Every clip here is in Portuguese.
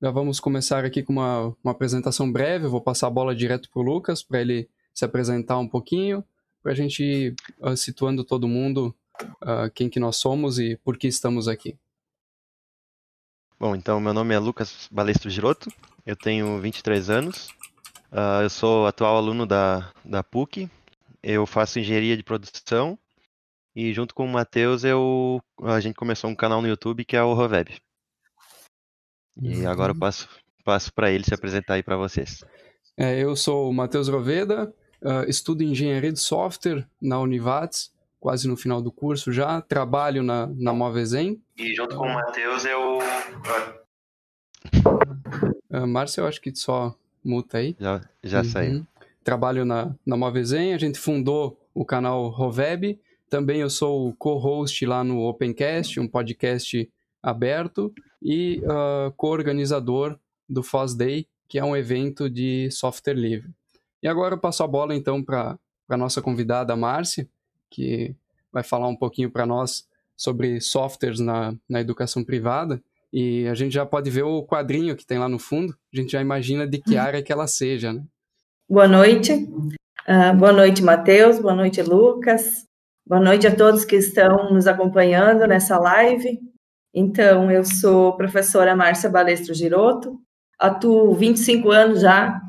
já vamos começar aqui com uma, uma apresentação breve. Eu vou passar a bola direto para o Lucas, para ele se apresentar um pouquinho, para a gente ir uh, situando todo mundo uh, quem que nós somos e por que estamos aqui. Bom, então meu nome é Lucas Balestro Giroto, eu tenho 23 anos, uh, eu sou atual aluno da, da PUC, eu faço engenharia de produção e junto com o Matheus eu, a gente começou um canal no YouTube que é o Roveb. E agora eu passo, passo para ele se apresentar aí para vocês. É, eu sou o Matheus Roveda, uh, estudo engenharia de software na Univates, quase no final do curso já, trabalho na, na Movezen. E junto com o Matheus eu Uh, Márcio, eu acho que só muta aí. Já, já uhum. saiu. Trabalho na, na Movezen, a gente fundou o canal Roveb. Também eu sou co-host lá no Opencast, um podcast aberto, e uh, co-organizador do FOSS Day, que é um evento de software livre. E agora eu passo a bola então para a nossa convidada Márcia, que vai falar um pouquinho para nós sobre softwares na, na educação privada. E a gente já pode ver o quadrinho que tem lá no fundo, a gente já imagina de que área que ela seja, né? Boa noite. Uh, boa noite, Matheus. Boa noite, Lucas. Boa noite a todos que estão nos acompanhando nessa live. Então, eu sou professora Márcia Balestro Giroto, atuo 25 anos já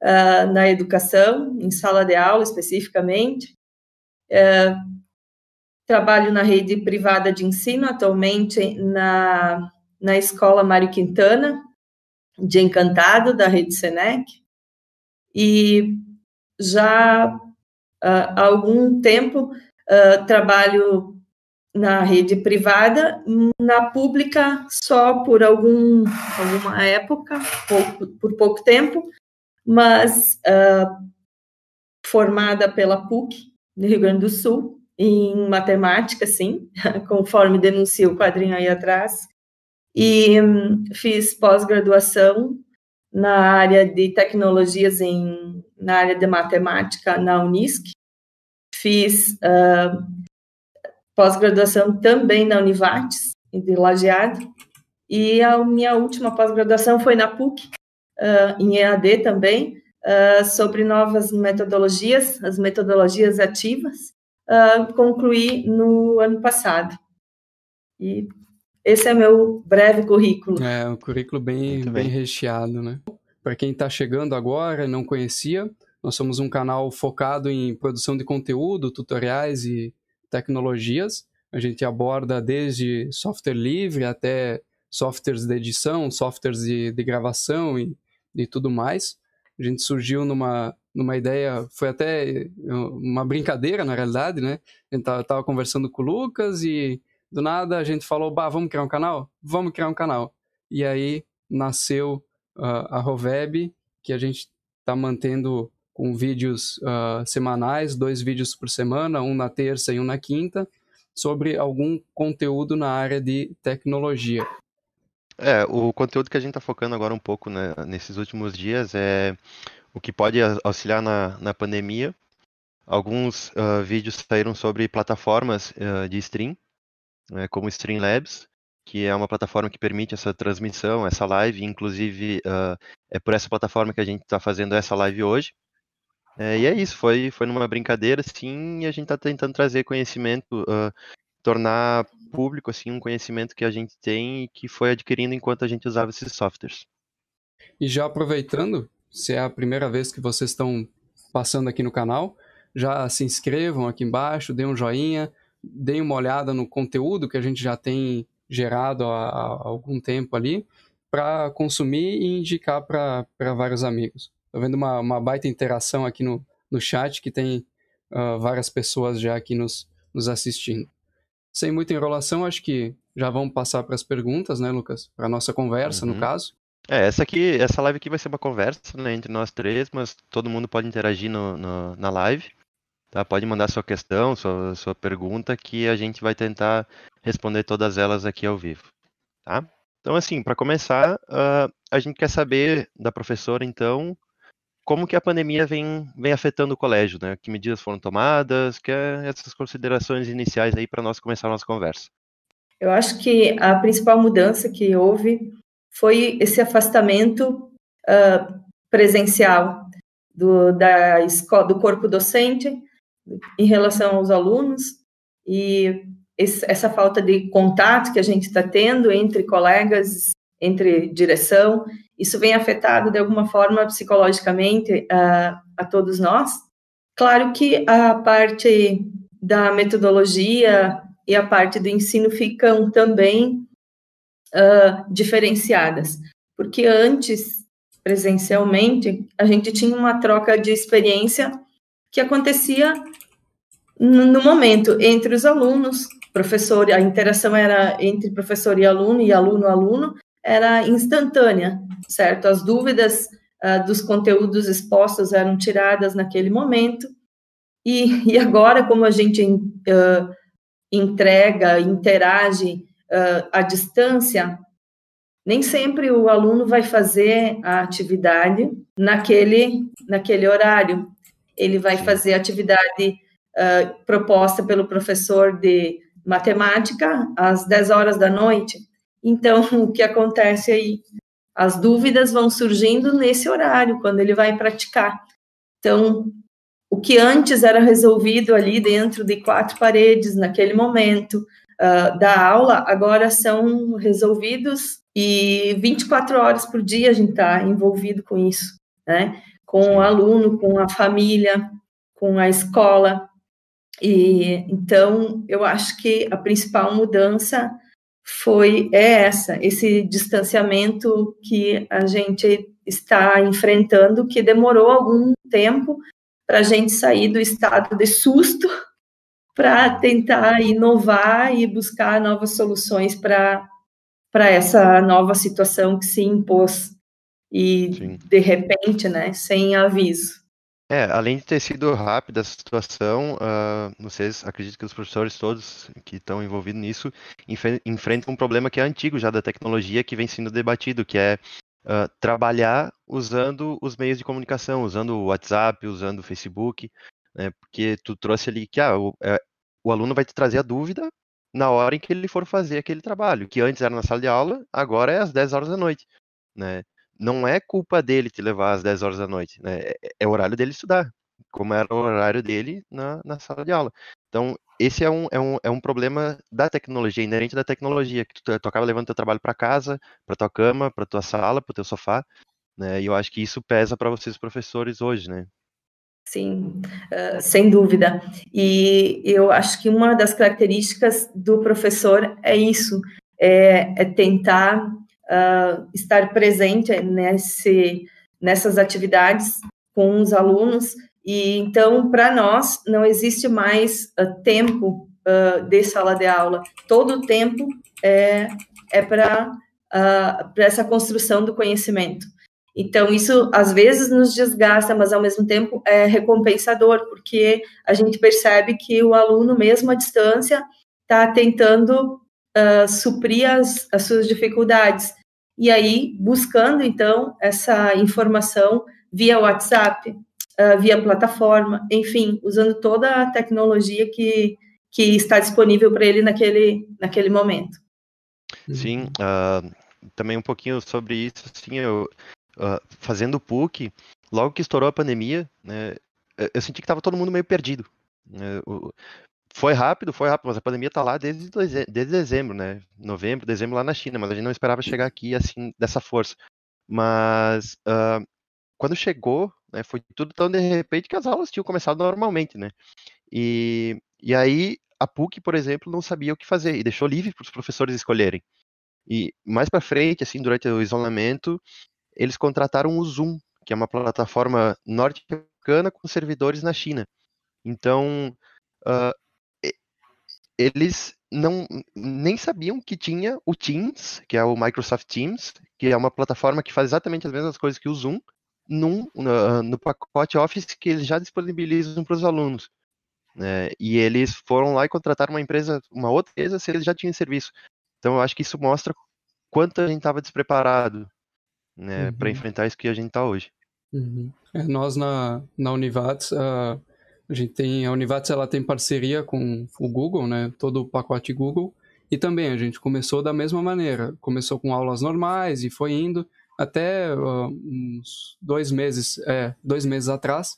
uh, na educação, em sala de aula especificamente. Uh, trabalho na rede privada de ensino, atualmente na na Escola Mário Quintana, de Encantado, da Rede Senec, e já uh, há algum tempo trabalho na rede privada, na pública só por algum, alguma época, pouco, por pouco tempo, mas uh, formada pela PUC, do Rio Grande do Sul, em matemática, sim, conforme denuncia o quadrinho aí atrás, e hum, fiz pós-graduação na área de tecnologias em na área de matemática na Unisc. Fiz uh, pós-graduação também na Univates, de Lajeado, e a minha última pós-graduação foi na PUC, uh, em EAD também, uh, sobre novas metodologias, as metodologias ativas, concluí no ano passado. E esse é meu breve currículo. É, um currículo bem, bem recheado, né? Para quem está chegando agora e não conhecia, nós somos um canal focado em produção de conteúdo, tutoriais e tecnologias. A gente aborda desde software livre até softwares de edição, softwares de, de gravação e, e tudo mais. A gente surgiu numa, numa ideia, foi até uma brincadeira, na realidade, né? A gente estava conversando com o Lucas e do nada a gente falou, bah, vamos criar um canal? Vamos criar um canal. E aí nasceu uh, a Roveb, que a gente está mantendo com vídeos uh, semanais, dois vídeos por semana, um na terça e um na quinta, sobre algum conteúdo na área de tecnologia. É, o conteúdo que a gente está focando agora um pouco né, nesses últimos dias é o que pode auxiliar na, na pandemia. Alguns uh, vídeos saíram sobre plataformas uh, de stream, né, como Streamlabs, que é uma plataforma que permite essa transmissão, essa live, inclusive uh, é por essa plataforma que a gente está fazendo essa live hoje. É, e é isso, foi, foi numa brincadeira, sim, e a gente está tentando trazer conhecimento, uh, tornar público assim um conhecimento que a gente tem e que foi adquirindo enquanto a gente usava esses softwares. E já aproveitando, se é a primeira vez que vocês estão passando aqui no canal, já se inscrevam aqui embaixo, dêem um joinha, deem uma olhada no conteúdo que a gente já tem gerado há, há algum tempo ali, para consumir e indicar para vários amigos. Estou vendo uma, uma baita interação aqui no, no chat, que tem uh, várias pessoas já aqui nos, nos assistindo. Sem muita enrolação, acho que já vamos passar para as perguntas, né, Lucas? Para a nossa conversa, uhum. no caso. É, essa aqui, essa live aqui vai ser uma conversa né, entre nós três, mas todo mundo pode interagir no, no, na live. Tá? Pode mandar sua questão, sua, sua pergunta, que a gente vai tentar responder todas elas aqui ao vivo. Tá? Então, assim, para começar, uh, a gente quer saber da professora, então, como que a pandemia vem, vem afetando o colégio, né? Que medidas foram tomadas, que é essas considerações iniciais aí para nós começar a nossa conversa. Eu acho que a principal mudança que houve foi esse afastamento uh, presencial do, da escola, do corpo docente em relação aos alunos e esse, essa falta de contato que a gente está tendo entre colegas, entre direção, isso vem afetado de alguma forma psicologicamente uh, a todos nós. Claro que a parte da metodologia e a parte do ensino ficam também uh, diferenciadas, porque antes, presencialmente, a gente tinha uma troca de experiência que acontecia no momento entre os alunos, professor, a interação era entre professor e aluno e aluno-aluno, era instantânea, certo? As dúvidas uh, dos conteúdos expostos eram tiradas naquele momento, e, e agora, como a gente uh, entrega, interage uh, à distância, nem sempre o aluno vai fazer a atividade naquele, naquele horário. Ele vai fazer a atividade uh, proposta pelo professor de matemática às 10 horas da noite. Então, o que acontece aí? As dúvidas vão surgindo nesse horário, quando ele vai praticar. Então, o que antes era resolvido ali dentro de quatro paredes, naquele momento uh, da aula, agora são resolvidos e 24 horas por dia a gente está envolvido com isso, né? Com o aluno, com a família, com a escola. E então eu acho que a principal mudança foi é essa, esse distanciamento que a gente está enfrentando, que demorou algum tempo para a gente sair do estado de susto para tentar inovar e buscar novas soluções para essa nova situação que se impôs e Sim. de repente, né, sem aviso. É, além de ter sido rápida a situação, uh, vocês acredito que os professores todos que estão envolvidos nisso enfrentam um problema que é antigo já da tecnologia que vem sendo debatido, que é uh, trabalhar usando os meios de comunicação, usando o WhatsApp, usando o Facebook, né, porque tu trouxe ali que ah, o, é, o aluno vai te trazer a dúvida na hora em que ele for fazer aquele trabalho, que antes era na sala de aula, agora é às 10 horas da noite, né? Não é culpa dele te levar às 10 horas da noite, né? É, é horário dele estudar, como era o horário dele na, na sala de aula. Então, esse é um, é, um, é um problema da tecnologia, inerente da tecnologia, que tu, tu acaba levando teu trabalho para casa, para tua cama, para tua sala, para teu sofá, né? E eu acho que isso pesa para vocês professores hoje, né? Sim, uh, sem dúvida. E eu acho que uma das características do professor é isso, é, é tentar uh, estar presente nesse, nessas atividades com os alunos e então, para nós, não existe mais uh, tempo uh, de sala de aula. Todo o tempo é, é para uh, essa construção do conhecimento. Então, isso às vezes nos desgasta, mas ao mesmo tempo é recompensador, porque a gente percebe que o aluno, mesmo à distância, está tentando uh, suprir as, as suas dificuldades. E aí, buscando, então, essa informação via WhatsApp, uh, via plataforma, enfim, usando toda a tecnologia que, que está disponível para ele naquele, naquele momento. Sim, uh, também um pouquinho sobre isso, sim, eu uh, fazendo PUC, logo que estourou a pandemia, né, eu senti que estava todo mundo meio perdido. Né, foi rápido, foi rápido, mas a pandemia está lá desde, desde dezembro, né? Novembro, dezembro lá na China, mas a gente não esperava chegar aqui assim, dessa força. Mas uh, quando chegou, né, foi tudo tão de repente que as aulas tinham começado normalmente, né? E, e aí a PUC, por exemplo, não sabia o que fazer e deixou livre para os professores escolherem. E mais para frente, assim, durante o isolamento, eles contrataram o Zoom, que é uma plataforma norte-americana com servidores na China. Então, uh, eles não nem sabiam que tinha o Teams, que é o Microsoft Teams, que é uma plataforma que faz exatamente as mesmas coisas que o Zoom, num, no, no pacote Office que eles já disponibilizam para os alunos. Né? E eles foram lá e contrataram uma empresa, uma outra empresa, se eles já tinham serviço. Então eu acho que isso mostra quanto a gente estava despreparado né, uhum. para enfrentar isso que a gente está hoje. Uhum. É, nós na, na Univates, uh, a gente tem a Univates ela tem parceria com o Google, né, todo o pacote Google, E também a gente começou da mesma maneira. Começou com aulas normais e foi indo até uh, uns dois meses, é, dois meses atrás,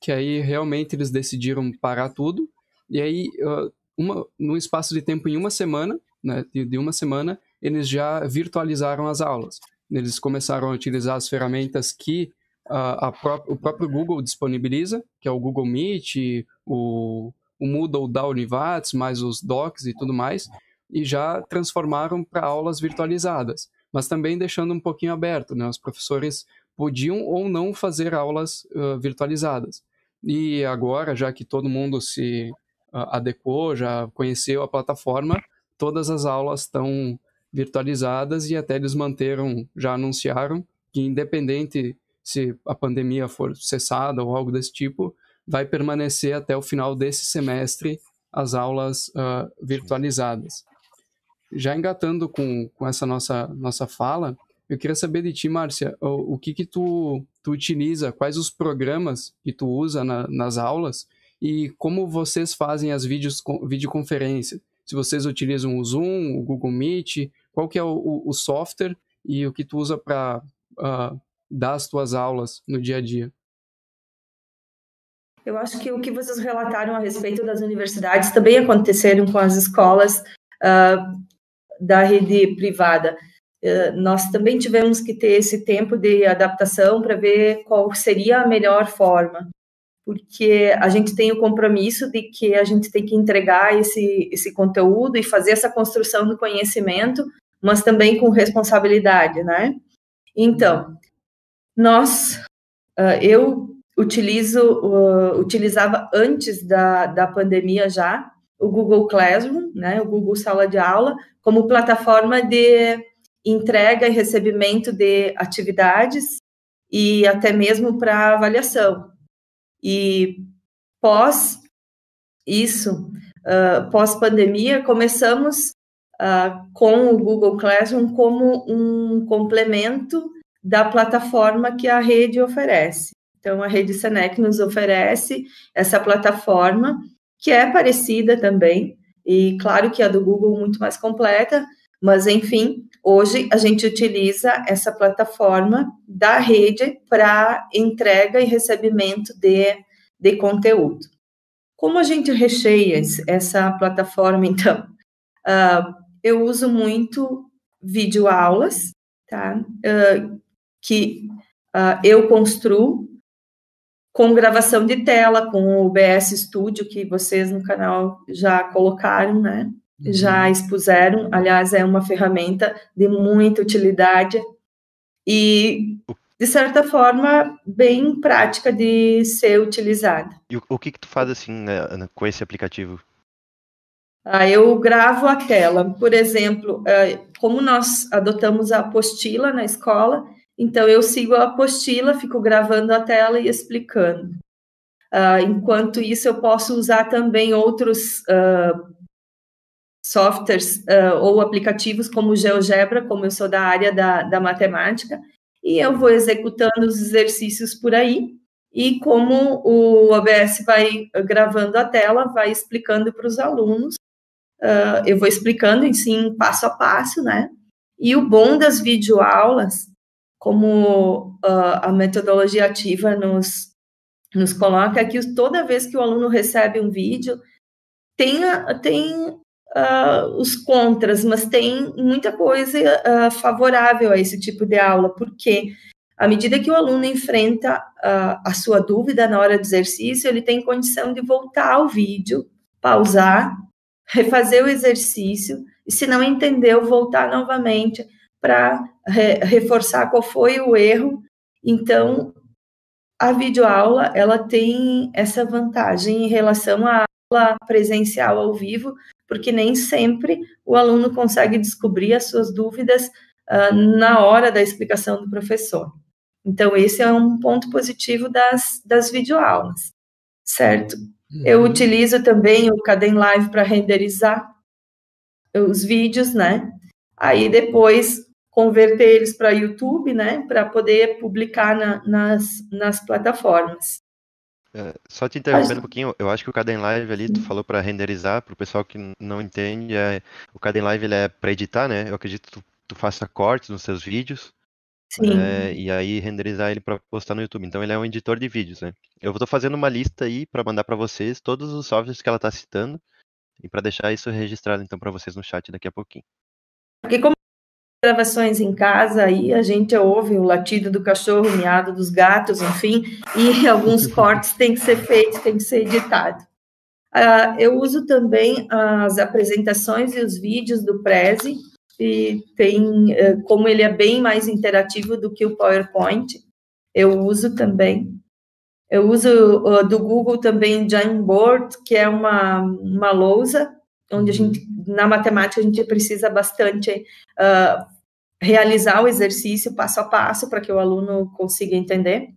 que aí realmente eles decidiram parar tudo. E aí, uh, uma, num espaço de tempo em uma semana, né, de, de uma semana, eles já virtualizaram as aulas. Eles começaram a utilizar as ferramentas que uh, pró o próprio Google disponibiliza, que é o Google Meet, o, o Moodle da Univates, mais os docs e tudo mais, e já transformaram para aulas virtualizadas, mas também deixando um pouquinho aberto, né? Os professores podiam ou não fazer aulas uh, virtualizadas. E agora, já que todo mundo se uh, adequou, já conheceu a plataforma, todas as aulas estão virtualizadas e até eles manteram, já anunciaram que independente se a pandemia for cessada ou algo desse tipo, vai permanecer até o final desse semestre as aulas uh, virtualizadas. Já engatando com, com essa nossa, nossa fala, eu queria saber de ti, Márcia, o, o que que tu, tu utiliza, quais os programas que tu usa na, nas aulas e como vocês fazem as vídeos, videoconferências. Se vocês utilizam o Zoom, o Google Meet, qual que é o, o software e o que tu usa para uh, ah, dar as tuas aulas no dia a dia. Eu acho que o que vocês relataram a respeito das universidades também aconteceram com as escolas uh, da rede privada. Uh, nós também tivemos que ter esse tempo de adaptação para ver qual seria a melhor forma porque a gente tem o compromisso de que a gente tem que entregar esse, esse conteúdo e fazer essa construção do conhecimento, mas também com responsabilidade, né? Então, nós, uh, eu utilizo, uh, utilizava antes da, da pandemia já o Google Classroom, né, o Google Sala de Aula, como plataforma de entrega e recebimento de atividades e até mesmo para avaliação. E pós isso, uh, pós-pandemia, começamos uh, com o Google Classroom como um complemento da plataforma que a rede oferece. Então, a rede Senec nos oferece essa plataforma, que é parecida também, e claro que a do Google muito mais completa, mas enfim, hoje a gente utiliza essa plataforma da rede para entrega e recebimento de, de conteúdo. Como a gente recheia essa plataforma, então? Uh, eu uso muito videoaulas, tá? Uh, que uh, eu construo com gravação de tela, com o OBS Studio, que vocês no canal já colocaram, né? Uhum. Já expuseram. Aliás, é uma ferramenta de muita utilidade e, de certa forma, bem prática de ser utilizada. E o, o que, que tu faz assim né, com esse aplicativo? Ah, eu gravo a tela. Por exemplo, ah, como nós adotamos a apostila na escola, então, eu sigo a apostila, fico gravando a tela e explicando. Uh, enquanto isso, eu posso usar também outros uh, softwares uh, ou aplicativos como o GeoGebra, como eu sou da área da, da matemática, e eu vou executando os exercícios por aí. E como o OBS vai gravando a tela, vai explicando para os alunos, eu vou explicando, sim, passo a passo, né? E o bom das videoaulas como uh, a metodologia ativa nos, nos coloca, é que toda vez que o aluno recebe um vídeo, tem, tem uh, os contras, mas tem muita coisa uh, favorável a esse tipo de aula, porque à medida que o aluno enfrenta a sua dúvida na hora do exercício, ele tem condição de voltar ao vídeo, pausar, refazer o exercício, e se não entendeu, voltar novamente para re, reforçar qual foi o erro. Então, a videoaula, ela tem essa vantagem em relação à aula presencial ao vivo, porque nem sempre o aluno consegue descobrir as suas dúvidas uh, na hora da explicação do professor. Então, esse é um ponto positivo das, das videoaulas, certo? Uhum. Eu utilizo também o Cadem Live para renderizar os vídeos, né? Aí depois converter eles para YouTube, né, para poder publicar na, nas, nas plataformas. É, só te interrompendo um pouquinho, eu acho que o Caden Live ali, tu falou para renderizar, para o pessoal que não entende, é, o Caden Live ele é para editar, né? Eu acredito que tu, tu faça cortes nos seus vídeos. É, e aí renderizar ele para postar no YouTube. Então ele é um editor de vídeos, né? Eu estou fazendo uma lista aí para mandar para vocês todos os softwares que ela está citando e para deixar isso registrado então para vocês no chat daqui a pouquinho. Porque como gravações em casa, aí a gente ouve o latido do cachorro, o miado dos gatos, enfim, e alguns cortes têm que ser feitos, têm que ser editados. Uh, eu uso também as apresentações e os vídeos do Prezi, e tem, uh, como ele é bem mais interativo do que o PowerPoint, eu uso também. Eu uso uh, do Google também Jamboard, que é uma, uma lousa onde a uhum. gente, na matemática, a gente precisa bastante uh, realizar o exercício passo a passo para que o aluno consiga entender.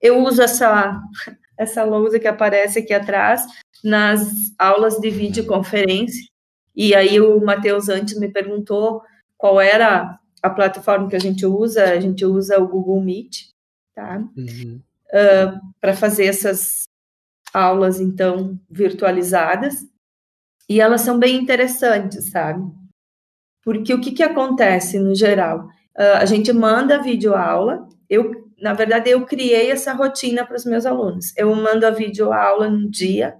Eu uso essa, essa lousa que aparece aqui atrás nas aulas de videoconferência, e aí o Matheus antes me perguntou qual era a plataforma que a gente usa, a gente usa o Google Meet, tá? Uhum. Uh, para fazer essas aulas, então, virtualizadas. E elas são bem interessantes, sabe? Porque o que, que acontece no geral? Uh, a gente manda a videoaula, eu, na verdade, eu criei essa rotina para os meus alunos. Eu mando a videoaula no dia,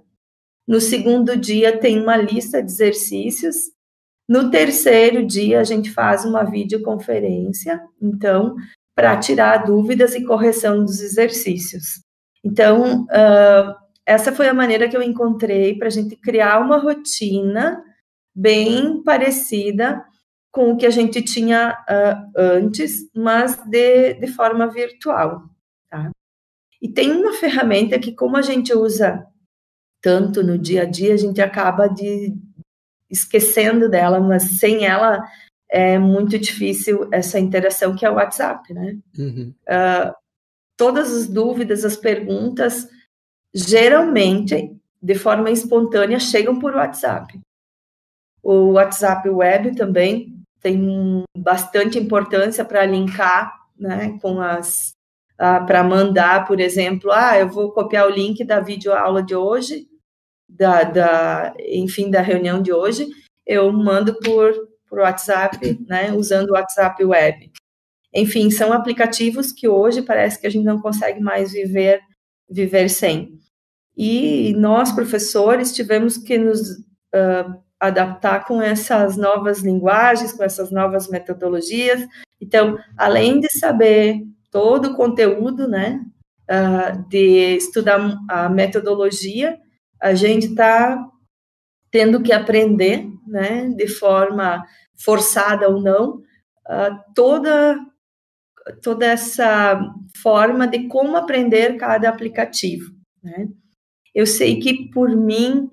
no segundo dia tem uma lista de exercícios, no terceiro dia a gente faz uma videoconferência, então, para tirar dúvidas e correção dos exercícios. Então, uh, essa foi a maneira que eu encontrei para a gente criar uma rotina bem parecida com o que a gente tinha uh, antes, mas de, de forma virtual. Tá? E tem uma ferramenta que, como a gente usa tanto no dia a dia, a gente acaba de esquecendo dela, mas sem ela é muito difícil essa interação que é o WhatsApp, né? Uhum. Uh, todas as dúvidas, as perguntas, geralmente, de forma espontânea, chegam por WhatsApp. O WhatsApp Web também tem bastante importância para linkar né, com as. Para mandar, por exemplo, ah, eu vou copiar o link da videoaula de hoje, da, da, enfim, da reunião de hoje, eu mando por, por WhatsApp, né, usando o WhatsApp Web. Enfim, são aplicativos que hoje parece que a gente não consegue mais viver, viver sem. E nós, professores, tivemos que nos uh, adaptar com essas novas linguagens, com essas novas metodologias. Então, além de saber todo o conteúdo, né, uh, de estudar a metodologia, a gente está tendo que aprender, né, de forma forçada ou não, uh, toda toda essa forma de como aprender cada aplicativo, né? Eu sei que por mim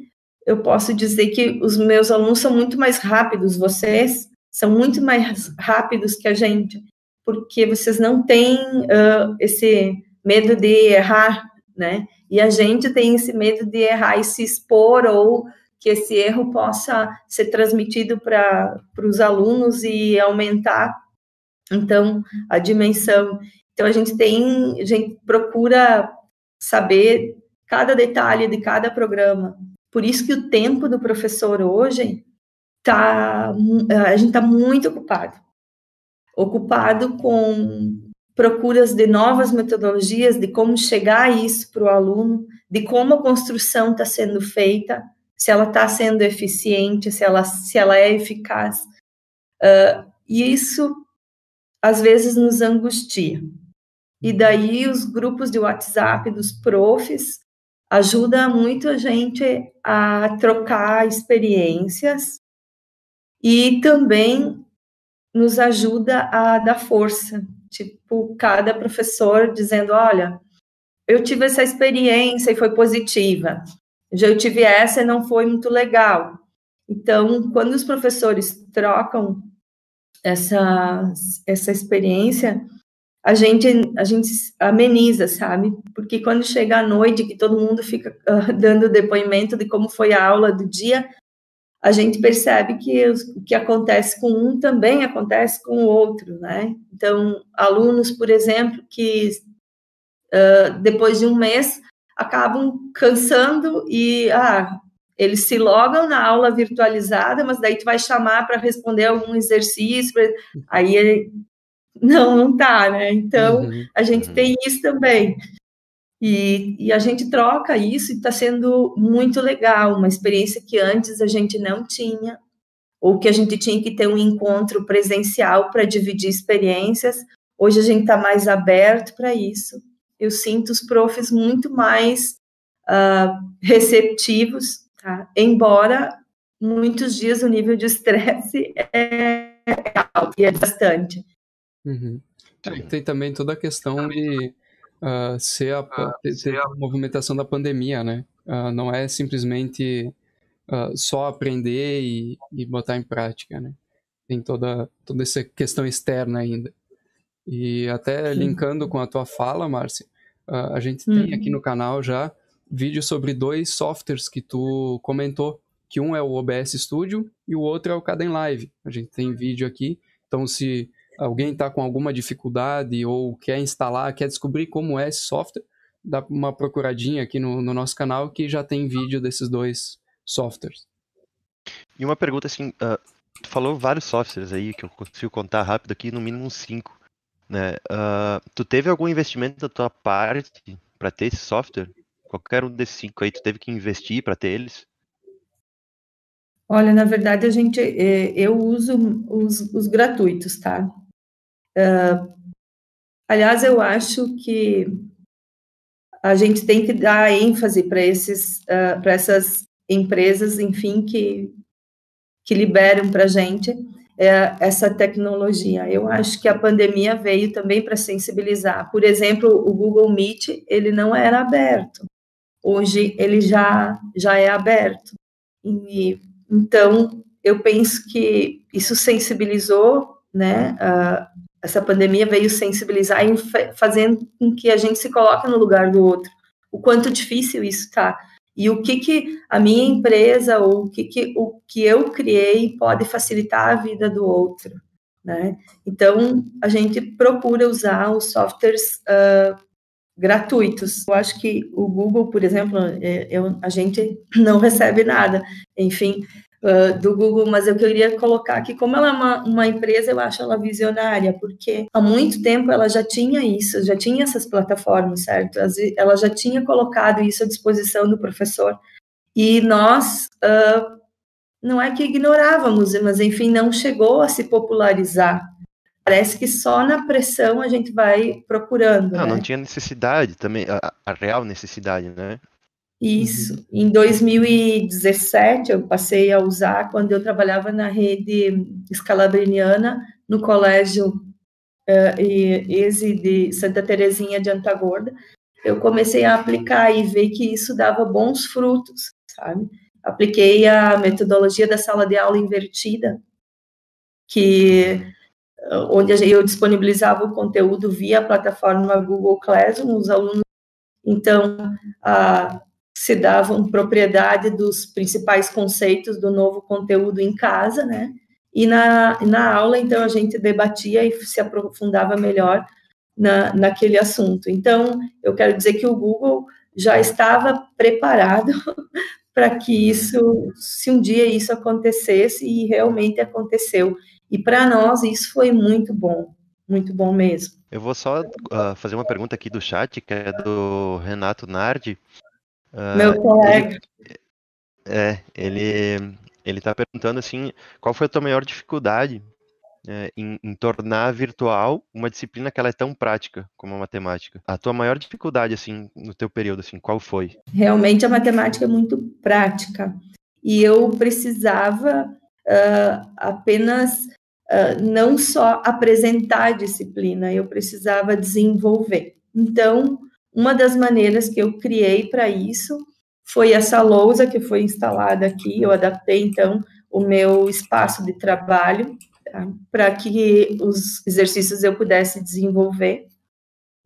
eu posso dizer que os meus alunos são muito mais rápidos, vocês são muito mais rápidos que a gente, porque vocês não têm uh, esse medo de errar, né? E a gente tem esse medo de errar e se expor ou que esse erro possa ser transmitido para os alunos e aumentar, então, a dimensão. Então, a gente tem, a gente procura saber cada detalhe de cada programa. Por isso que o tempo do professor hoje tá, a gente está muito ocupado, ocupado com procuras de novas metodologias, de como chegar isso para o aluno, de como a construção está sendo feita, se ela está sendo eficiente, se ela, se ela é eficaz. Uh, e isso, às vezes, nos angustia. E daí os grupos de WhatsApp dos profs ajuda muito a gente a trocar experiências e também nos ajuda a dar força. Tipo, cada professor dizendo: olha, eu tive essa experiência e foi positiva, já eu tive essa e não foi muito legal. Então, quando os professores trocam essa, essa experiência, a gente, a gente ameniza, sabe? Porque quando chega a noite, que todo mundo fica uh, dando depoimento de como foi a aula do dia, a gente percebe que o que acontece com um também acontece com o outro, né? Então, alunos, por exemplo, que uh, depois de um mês acabam cansando e ah, eles se logam na aula virtualizada, mas daí tu vai chamar para responder algum exercício, aí não, não tá, né? Então uhum, a gente uhum. tem isso também. E, e, a gente troca isso e está sendo muito legal, uma experiência que antes a gente não tinha, ou que a gente tinha que ter um encontro presencial para dividir experiências. Hoje a gente está mais aberto para isso. Eu sinto os profs muito mais uh, receptivos, tá? embora muitos dias o nível de estresse é alto e é bastante. Uhum. É, tem também toda a questão de uh, ser, a, uh, ter, ter a movimentação da pandemia, né? Uh, não é simplesmente só aprender e, e, botar em prática, né? Tem toda, toda essa questão externa ainda. E até Sim. linkando com a tua fala, Márcia, a gente uhum. tem aqui no canal já vídeos sobre dois softwares que tu comentou, que um é o OBS Studio e o outro é o Caden Live. A gente tem vídeo aqui, então se alguém está com alguma dificuldade ou quer instalar, quer descobrir como é esse software, dá uma procuradinha aqui no, no nosso canal que já tem vídeo desses dois softwares. E uma pergunta assim, uh, tu falou vários softwares aí que eu consigo contar rápido aqui, no mínimo uns cinco. Né? Uh, tu teve algum investimento da tua parte para ter esse software? Qualquer um desses cinco aí, tu teve que investir para ter eles? Olha, na verdade, a gente, é, eu uso os, os gratuitos, tá? Uh, aliás, eu acho que a gente tem que dar ênfase para esses, uh, para essas empresas, enfim, que que liberam para a gente é, essa tecnologia. Eu acho que a pandemia veio também para sensibilizar. Por exemplo, o Google Meet ele não era aberto. Hoje ele já já é aberto. E, então eu penso que isso sensibilizou, né, uh, essa pandemia veio sensibilizar e fazendo com que a gente se coloque no lugar do outro. O quanto difícil isso está. E o que, que a minha empresa ou o que, que, o que eu criei pode facilitar a vida do outro. Né? Então, a gente procura usar os softwares uh, gratuitos. Eu acho que o Google, por exemplo, é, eu, a gente não recebe nada. Enfim, uh, do Google, mas eu queria colocar que como ela é uma, uma empresa, eu acho ela visionária, porque há muito tempo ela já tinha isso, já tinha essas plataformas, certo? Ela já tinha colocado isso à disposição do professor. E nós uh, não é que ignorávamos, mas enfim, não chegou a se popularizar. Parece que só na pressão a gente vai procurando. Não, né? não tinha necessidade também, a, a real necessidade, né? Isso. Uhum. Em 2017, eu passei a usar quando eu trabalhava na rede escalabriniana, no colégio uh, ESE de Santa Terezinha de Antagorda. Eu comecei a aplicar e ver que isso dava bons frutos, sabe? Apliquei a metodologia da sala de aula invertida, que onde eu disponibilizava o conteúdo via a plataforma Google Classroom, os alunos então, a, se davam propriedade dos principais conceitos do novo conteúdo em casa, né? E na, na aula, então, a gente debatia e se aprofundava melhor na, naquele assunto. Então, eu quero dizer que o Google já estava preparado para que isso, se um dia isso acontecesse, e realmente aconteceu. E para nós isso foi muito bom, muito bom mesmo. Eu vou só uh, fazer uma pergunta aqui do chat, que é do Renato Nardi. Uh, Meu colega. Ele, é, ele ele está perguntando assim, qual foi a tua maior dificuldade é, em, em, tornar virtual uma disciplina que ela é tão prática como a matemática? A tua maior dificuldade assim no teu período assim, qual foi? Realmente a matemática é muito prática e eu precisava uh, apenas uh, não só apresentar a disciplina, eu precisava desenvolver. Então uma das maneiras que eu criei para isso foi essa lousa que foi instalada aqui. Eu adaptei, então, o meu espaço de trabalho tá? para que os exercícios eu pudesse desenvolver.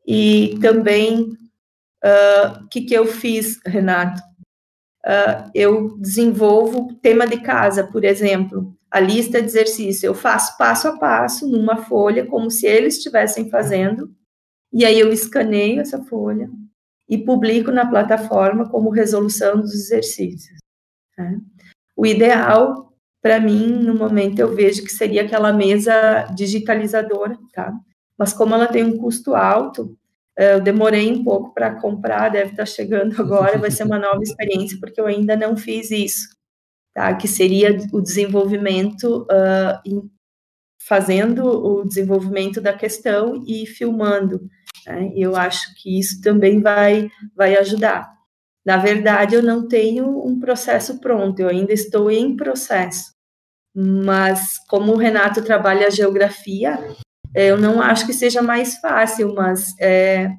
E também, o uh, que, que eu fiz, Renato? Uh, eu desenvolvo tema de casa, por exemplo, a lista de exercícios. Eu faço passo a passo numa folha, como se eles estivessem fazendo, e aí eu escaneio essa folha e publico na plataforma como resolução dos exercícios. Né? O ideal, para mim, no momento, eu vejo que seria aquela mesa digitalizadora, tá? Mas como ela tem um custo alto, eh, eu demorei um pouco para comprar, deve estar tá chegando agora, vai ser uma nova experiência, porque eu ainda não fiz isso, tá? Que seria o desenvolvimento, uh, fazendo o desenvolvimento da questão e filmando. Né? Eu acho que isso também vai, vai ajudar. Na verdade, eu não tenho um processo pronto, eu ainda estou em processo. Mas como o Renato trabalha a geografia, é, eu não acho que seja mais fácil, mas é,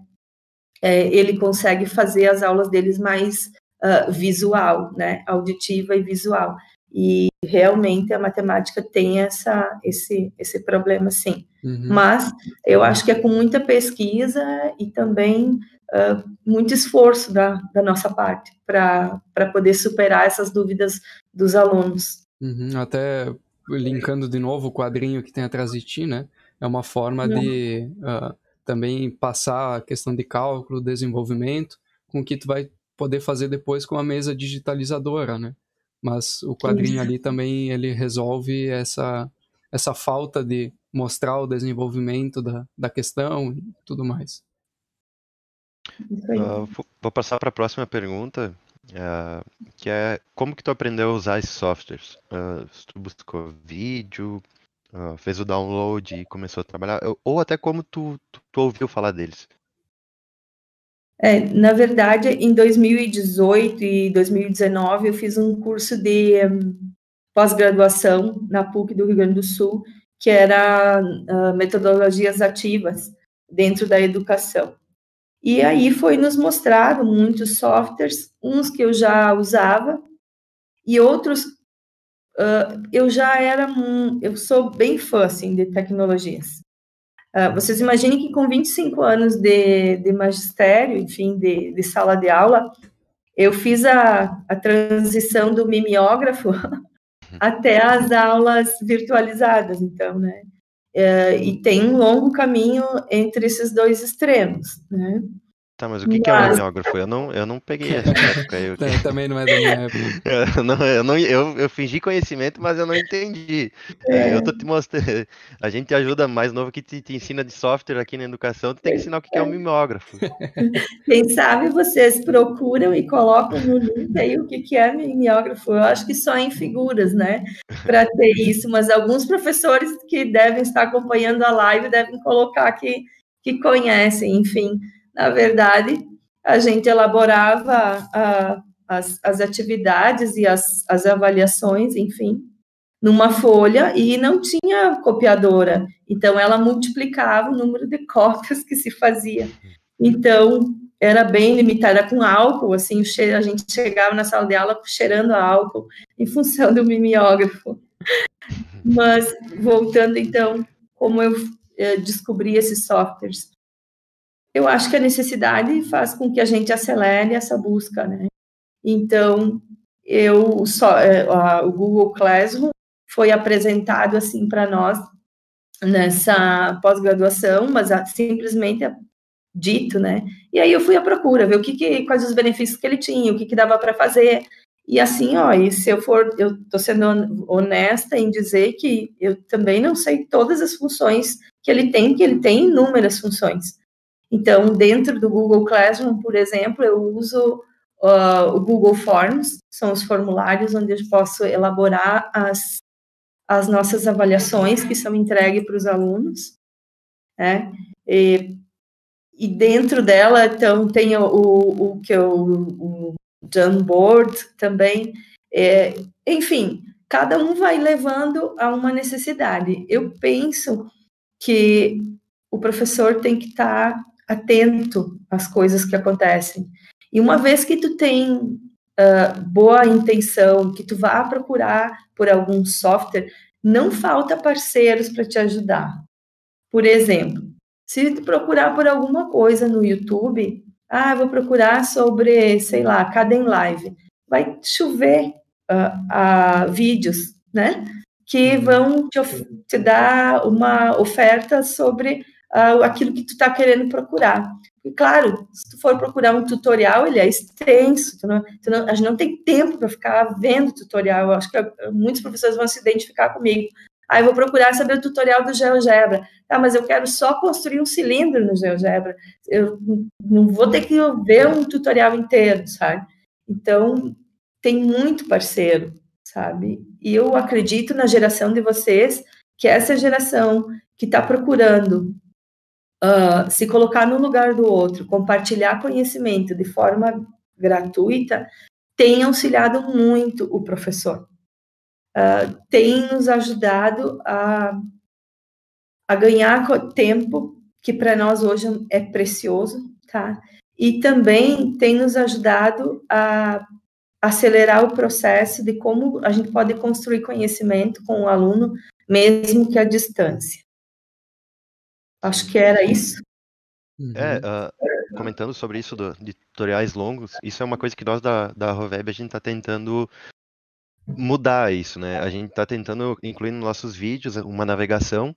é, ele consegue fazer as aulas deles mais uh, visual, né, auditiva e visual. E realmente a matemática tem essa, esse, esse problema, sim. Uhum. Mas eu acho que é com muita pesquisa e também uh, muito esforço da, da nossa parte para poder superar essas dúvidas dos alunos. Uhum. Até linkando de novo o quadrinho que tem atrás de ti, né? É uma forma Não. de uh, também passar a questão de cálculo, desenvolvimento, com o que tu vai poder fazer depois com a mesa digitalizadora, né? Mas o quadrinho ali também ele resolve essa, essa falta de mostrar o desenvolvimento da, da questão e tudo mais. Uh, vou passar para a próxima pergunta, uh, que é como que tu aprendeu a usar esses softwares? Uh, tu buscou vídeo, fez o download e começou a trabalhar, ou até como tu, tu, tu ouviu falar deles? É, na verdade, em 2018 e 2019, eu fiz um curso de um, pós-graduação na PUC do Rio Grande do Sul, que era uh, metodologias ativas dentro da educação. E aí foi nos mostrado muitos softwares, uns que eu já usava e outros uh, eu já era um, eu sou bem fã assim de tecnologias. Uh, vocês imaginem que com 25 anos de, de magistério, enfim, de, de sala de aula, eu fiz a, a transição do mimeógrafo até as aulas virtualizadas, então, né? Uh, e tem um longo caminho entre esses dois extremos, né? Tá, mas o que, mas... que é um mimeógrafo? Eu não, eu não peguei essa época. Eu... Também não é da minha época. eu, não, eu, não, eu, eu fingi conhecimento, mas eu não entendi. É. Eu tô te mostrando. A gente ajuda mais novo que te, te, ensina de software aqui na educação, tu tem que ensinar o que é um mimeógrafo. Quem sabe vocês procuram e colocam no link aí o que, que é mimeógrafo. Eu acho que só em figuras, né? Para ter isso, mas alguns professores que devem estar acompanhando a live devem colocar que, que conhecem, enfim na verdade, a gente elaborava a, as, as atividades e as, as avaliações, enfim, numa folha e não tinha copiadora. Então, ela multiplicava o número de cópias que se fazia. Então, era bem limitada com álcool, assim, a gente chegava na sala de aula cheirando álcool, em função do mimeógrafo. Mas, voltando, então, como eu eh, descobri esses softwares eu acho que a necessidade faz com que a gente acelere essa busca, né? Então, eu só é, a, o Google Classroom foi apresentado assim para nós nessa pós-graduação, mas simplesmente é dito, né? E aí eu fui à procura, ver o que, que quais os benefícios que ele tinha, o que, que dava para fazer. E assim, ó, e se eu for, eu tô sendo honesta em dizer que eu também não sei todas as funções que ele tem, que ele tem inúmeras funções. Então, dentro do Google Classroom, por exemplo, eu uso uh, o Google Forms, são os formulários onde eu posso elaborar as, as nossas avaliações que são entregues para os alunos, né? E, e, dentro dela, então, tem o, o, que eu, o Jamboard também, é, enfim, cada um vai levando a uma necessidade. Eu penso que o professor tem que estar atento às coisas que acontecem. E uma vez que tu tem uh, boa intenção, que tu vá procurar por algum software, não falta parceiros para te ajudar. Por exemplo, se tu procurar por alguma coisa no YouTube, ah, vou procurar sobre, sei lá, Caden Live, vai chover uh, uh, vídeos, né? Que uhum. vão te, te dar uma oferta sobre uh, aquilo que tu está querendo procurar. E claro, se tu for procurar um tutorial, ele é extenso, tu não, tu não, a gente não tem tempo para ficar vendo tutorial. Eu acho que muitos professores vão se identificar comigo. Aí ah, eu vou procurar saber o tutorial do GeoGebra. Tá, mas eu quero só construir um cilindro no GeoGebra. Eu não vou ter que ver um tutorial inteiro, sabe? Então, tem muito parceiro, sabe? E eu acredito na geração de vocês, que essa geração que está procurando uh, se colocar no lugar do outro, compartilhar conhecimento de forma gratuita, tem auxiliado muito o professor uh, tem nos ajudado a, a ganhar tempo, que para nós hoje é precioso, tá? E também tem nos ajudado a acelerar o processo de como a gente pode construir conhecimento com o aluno, mesmo que à distância. Acho que era isso. É, uh, comentando sobre isso do, de tutoriais longos, isso é uma coisa que nós da, da Roveb a gente está tentando mudar isso, né? A gente está tentando incluir nos nossos vídeos uma navegação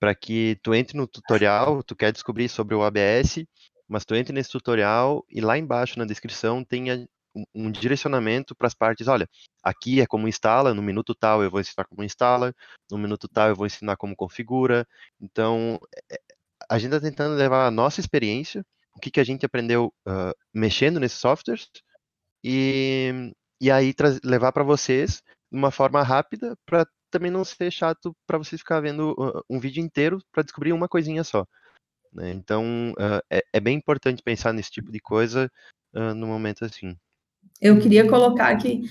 para que tu entre no tutorial, tu quer descobrir sobre o ABS, mas tu entre nesse tutorial e lá embaixo na descrição tenha um direcionamento para as partes, olha, aqui é como instala, no minuto tal eu vou ensinar como instala, no minuto tal eu vou ensinar como configura. Então, é, a gente está tentando levar a nossa experiência, o que, que a gente aprendeu uh, mexendo nesses softwares, e, e aí levar para vocês de uma forma rápida para também não ser chato para vocês ficar vendo uh, um vídeo inteiro para descobrir uma coisinha só. Né? Então uh, é, é, bem importante pensar nesse tipo de coisa no momento assim. Eu queria colocar que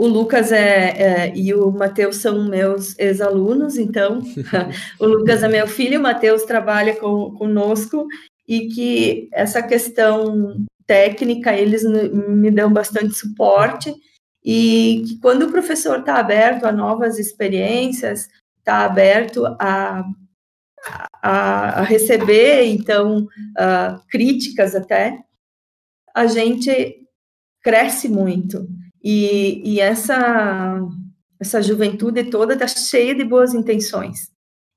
o Lucas é, é, e o Matheus são meus ex-alunos, então o Lucas é meu filho, o Matheus trabalha com, conosco e que essa questão técnica, eles me dão bastante suporte, e que quando o professor está aberto a novas experiências, está aberto a, a, a, receber, então, uh, críticas até, a gente cresce muito. E, e essa, essa juventude toda está cheia de boas intenções.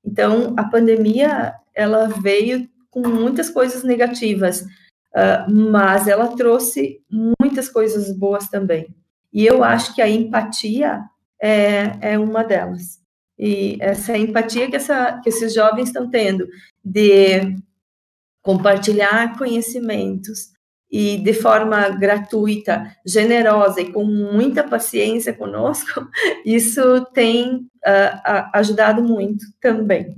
Então, a pandemia, ela veio com muitas coisas negativas, uh, mas ela trouxe muitas coisas boas também. E eu acho que a empatia é, é uma delas. E essa empatia que, essa, que esses jovens estão tendo de compartilhar conhecimentos e de forma gratuita, generosa e com muita paciência conosco, isso tem uh, ajudado muito também.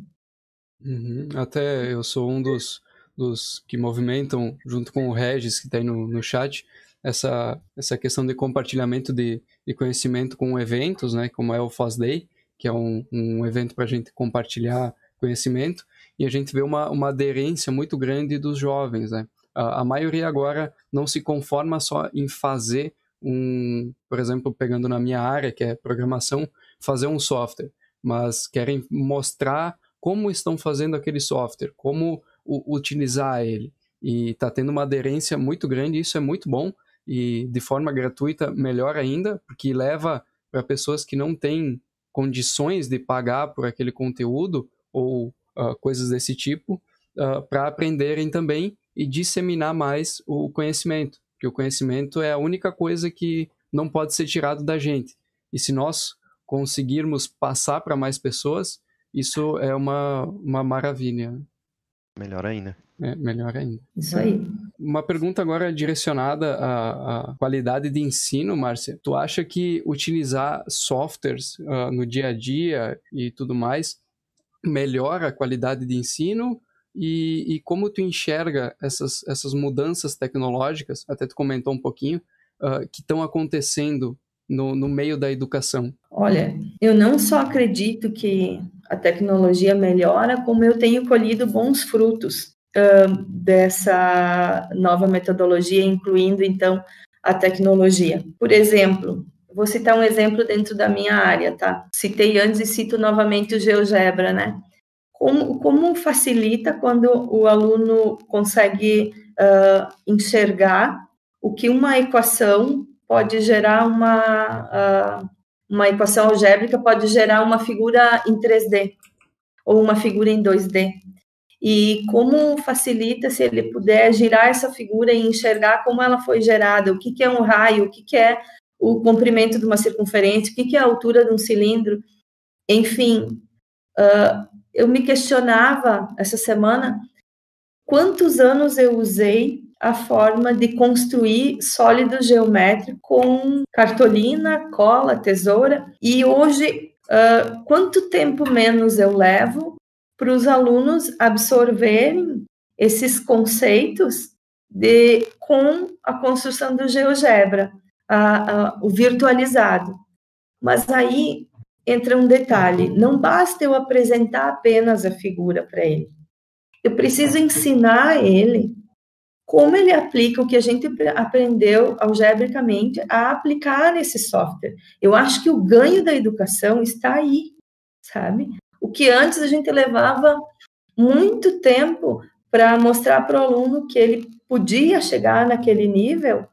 Uhum. Até eu sou um dos dos que movimentam, junto com o Regis, que está aí no, no chat, essa, essa questão de compartilhamento de, de conhecimento com eventos, né, como é o FOSDay, que é um, um evento para a gente compartilhar conhecimento, e a gente vê uma, uma aderência muito grande dos jovens. Né? A, maioria agora não se conforma só em fazer um, por exemplo, pegando na minha área, que é programação, fazer um software, mas querem mostrar como estão fazendo aquele software, como utilizar ele. E está tendo uma aderência muito grande, isso é muito bom. E de forma gratuita, melhor ainda, porque leva para pessoas que não têm condições de pagar por aquele conteúdo ou uh, coisas desse tipo, uh, para aprenderem também e disseminar mais o conhecimento. Porque o conhecimento é a única coisa que não pode ser tirado da gente. E se nós conseguirmos passar para mais pessoas, isso é uma, uma maravilha. Melhor ainda. É, melhor ainda. Isso aí. Uma pergunta agora direcionada à, à qualidade de ensino, Márcia. Tu acha que utilizar softwares uh, no dia a dia e tudo mais melhora a qualidade de ensino? E, e, como tu enxerga essas, essas mudanças tecnológicas, até tu comentou um pouquinho, uh, que estão acontecendo no, no meio da educação? Olha, eu não só acredito que a tecnologia melhora, como eu tenho colhido bons frutos uh, dessa nova metodologia, incluindo então a tecnologia. Por exemplo, vou citar um exemplo dentro da minha área, tá? Citei antes e cito novamente o GeoGebra, né? Como, como facilita quando o aluno consegue uh, enxergar o que uma equação pode gerar uma, uh, uma equação algébrica, pode gerar uma figura em 3D. ou uma figura em 2D. E como facilita se ele puder girar essa figura e enxergar como ela foi gerada, o que, que é um raio, o que, que é o comprimento de uma circunferência, o que, que é a altura de um cilindro. Enfim, uh, eu me questionava essa semana quantos anos eu usei a forma de construir sólidos geométricos com cartolina, cola, tesoura, e hoje uh, quanto tempo menos eu levo para os alunos absorverem esses conceitos de com a construção do GeoGebra, a, a, o virtualizado. Mas aí entra um detalhe: não basta eu apresentar apenas a figura para ele. Eu preciso ensinar ele como ele aplica o que a gente aprendeu algebricamente a aplicar nesse software. Eu acho que o ganho da educação está aí, sabe? O que antes a gente levava muito tempo para mostrar para o aluno que ele podia chegar naquele nível,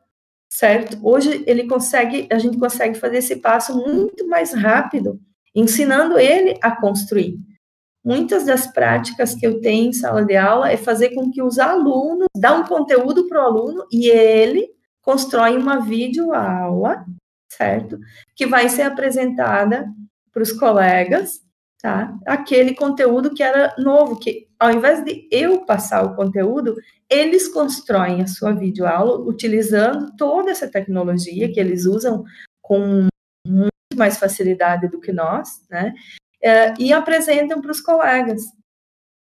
certo? Hoje ele consegue, a gente consegue fazer esse passo muito mais rápido, ensinando ele a construir. Muitas das práticas que eu tenho em sala de aula é fazer com que os alunos dá um conteúdo para o aluno e ele constrói uma videoaula, certo? Que vai ser apresentada para os colegas, tá? Aquele conteúdo que era novo, que ao invés de eu passar o conteúdo, eles constroem a sua videoaula utilizando toda essa tecnologia que eles usam com muito mais facilidade do que nós, né? é, e apresentam para os colegas,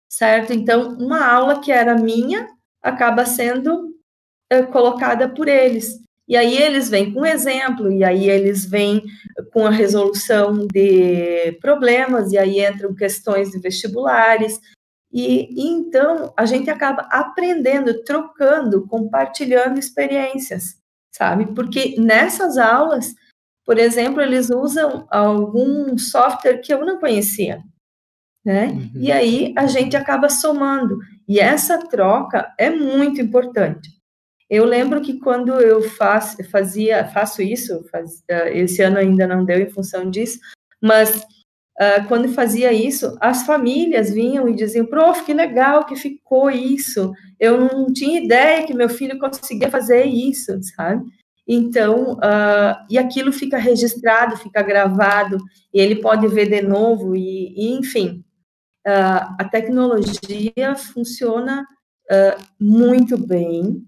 certo? Então, uma aula que era minha acaba sendo é, colocada por eles. E aí eles vêm com exemplo, e aí eles vêm com a resolução de problemas, e aí entram questões de vestibulares. E, e então a gente acaba aprendendo, trocando, compartilhando experiências, sabe? Porque nessas aulas por exemplo, eles usam algum software que eu não conhecia, né? Uhum. E aí a gente acaba somando. E essa troca é muito importante. Eu lembro que quando eu faz, fazia, faço isso, faz, eh, esse ano ainda não deu em função disso, mas uh, quando fazia isso, as famílias vinham e diziam: Prof, que legal que ficou isso. Eu não tinha ideia que meu filho conseguia fazer isso, sabe? Então, uh, e aquilo fica registrado, fica gravado, e ele pode ver de novo, e, e enfim, uh, a tecnologia funciona muito bem,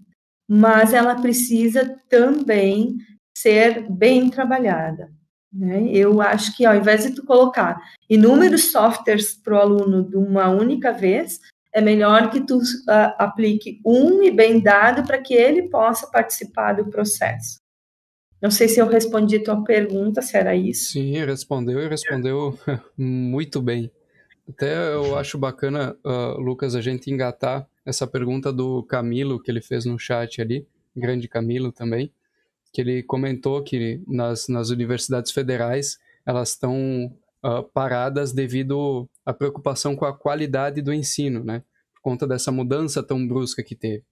mas ela precisa também ser bem trabalhada. Né? Eu acho que ao invés de tu colocar inúmeros softwares para o aluno de uma única vez, é melhor que tu uh, aplique um e bem dado para que ele possa participar do processo. Não sei se eu respondi a tua pergunta, se era isso. Sim, respondeu e respondeu muito bem. Até eu acho bacana, uh, Lucas, a gente engatar essa pergunta do Camilo que ele fez no chat ali, grande Camilo também, que ele comentou que nas, nas universidades federais elas estão uh, paradas devido à preocupação com a qualidade do ensino, né? conta dessa mudança tão brusca que teve.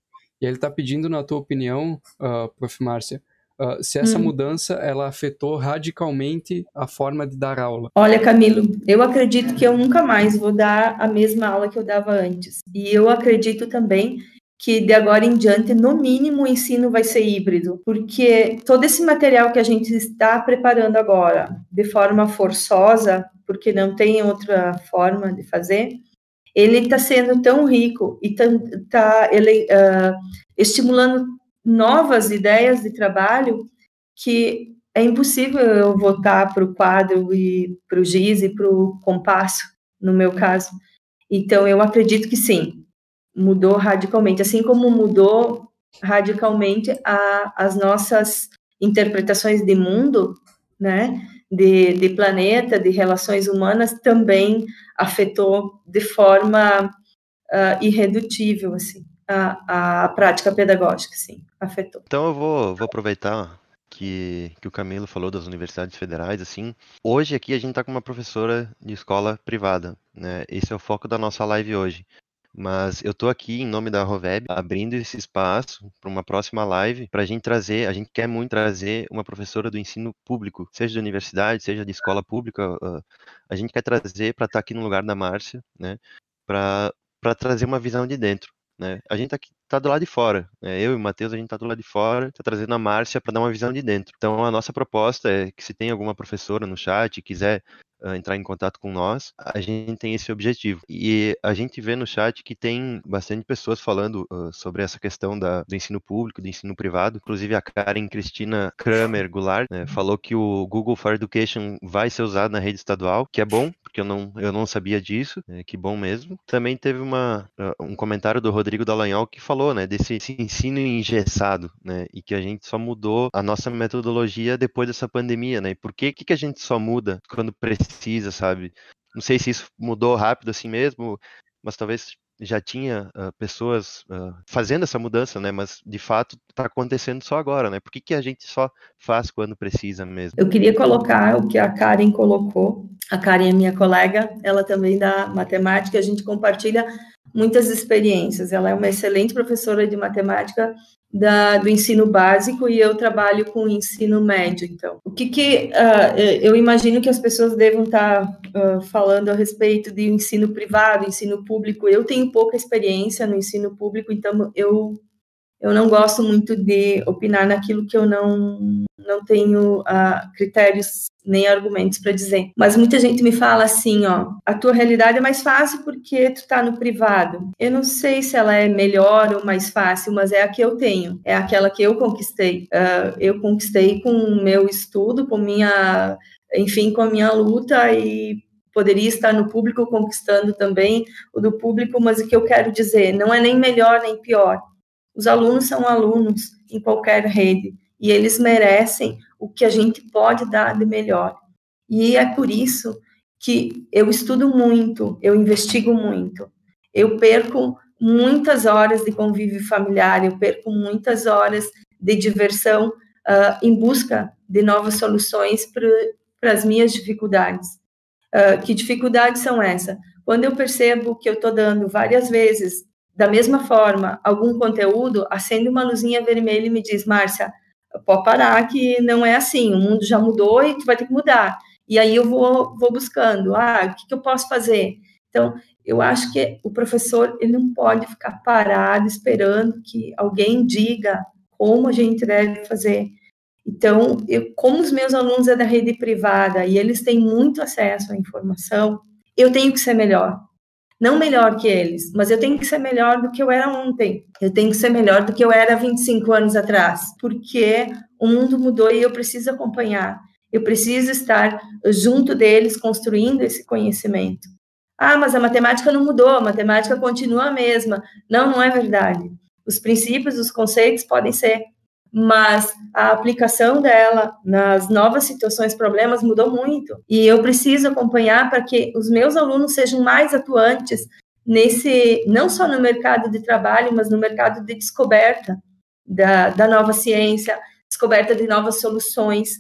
E ele está pedindo, na tua opinião, uh, Prof. Márcia, uh, se essa hum. mudança ela afetou radicalmente a forma de dar aula. Olha, Camilo, eu acredito que eu nunca mais vou dar a mesma aula que eu dava antes. E eu acredito também que de agora em diante, no mínimo, o ensino vai ser híbrido, porque todo esse material que a gente está preparando agora, de forma forçosa, porque não tem outra forma de fazer, ele está sendo tão rico e está tá, uh, estimulando novas ideias de trabalho que é impossível eu voltar para o quadro e para o giz e para o compasso, no meu caso. Então, eu acredito que sim, mudou radicalmente, assim como mudou radicalmente a, as nossas interpretações de mundo, né? de, de planeta, de relações humanas, também afetou de forma uh, irredutível, assim, a, a prática pedagógica, sim, afetou. Então eu vou, vou aproveitar que, que o Camilo falou das universidades federais, assim, hoje aqui a gente está com uma professora de escola privada, né? Esse é o foco da nossa live hoje. Mas eu estou aqui em nome da Roveb abrindo esse espaço para uma próxima live para a gente trazer, a gente quer muito trazer uma professora do ensino público, seja de universidade, seja de escola pública, uh, a gente quer trazer para estar tá aqui no lugar da Márcia, né, para trazer uma visão de dentro. Né? A gente está tá do lado de fora. Né? Eu e o Matheus, a gente está do lado de fora, está trazendo a Márcia para dar uma visão de dentro. Então, a nossa proposta é que se tem alguma professora no chat quiser entrar em contato com nós, a gente tem esse objetivo. E a gente vê no chat que tem bastante pessoas falando uh, sobre essa questão da, do ensino público, do ensino privado. Inclusive a Karen Cristina Kramer Goulart né, falou que o Google for Education vai ser usado na rede estadual, que é bom, porque eu não, eu não sabia disso, é, que bom mesmo. Também teve uma, uh, um comentário do Rodrigo Dallagnol que falou né, desse ensino engessado, né, e que a gente só mudou a nossa metodologia depois dessa pandemia, né? E por que, que a gente só muda quando precisa precisa, sabe? Não sei se isso mudou rápido assim mesmo, mas talvez já tinha uh, pessoas uh, fazendo essa mudança, né? Mas de fato está acontecendo só agora, né? Por que, que a gente só faz quando precisa mesmo? Eu queria colocar o que a Karen colocou. A Karen é minha colega, ela também dá matemática, a gente compartilha muitas experiências. Ela é uma excelente professora de matemática da, do ensino básico e eu trabalho com ensino médio. Então, o que, que uh, eu imagino que as pessoas devam estar uh, falando a respeito de ensino privado, ensino público. Eu tenho pouca experiência no ensino público, então eu eu não gosto muito de opinar naquilo que eu não, não tenho uh, critérios nem argumentos para dizer. Mas muita gente me fala assim, ó, a tua realidade é mais fácil porque tu tá no privado. Eu não sei se ela é melhor ou mais fácil, mas é a que eu tenho, é aquela que eu conquistei. Uh, eu conquistei com o meu estudo, com minha, enfim, com a minha luta e poderia estar no público conquistando também o do público, mas o que eu quero dizer, não é nem melhor nem pior os alunos são alunos em qualquer rede e eles merecem o que a gente pode dar de melhor. E é por isso que eu estudo muito, eu investigo muito, eu perco muitas horas de convívio familiar, eu perco muitas horas de diversão uh, em busca de novas soluções para as minhas dificuldades. Uh, que dificuldades são essas? Quando eu percebo que eu estou dando várias vezes da mesma forma, algum conteúdo, acende uma luzinha vermelha e me diz, Márcia, pode parar que não é assim, o mundo já mudou e tu vai ter que mudar. E aí eu vou, vou buscando, ah, o que, que eu posso fazer? Então, eu acho que o professor, ele não pode ficar parado esperando que alguém diga como a gente deve fazer. Então, eu, como os meus alunos é da rede privada e eles têm muito acesso à informação, eu tenho que ser melhor não melhor que eles, mas eu tenho que ser melhor do que eu era ontem. Eu tenho que ser melhor do que eu era 25 anos atrás, porque o mundo mudou e eu preciso acompanhar. Eu preciso estar junto deles construindo esse conhecimento. Ah, mas a matemática não mudou, a matemática continua a mesma. Não, não é verdade. Os princípios, os conceitos podem ser mas a aplicação dela nas novas situações, problemas mudou muito. E eu preciso acompanhar para que os meus alunos sejam mais atuantes nesse, não só no mercado de trabalho, mas no mercado de descoberta da, da nova ciência, descoberta de novas soluções.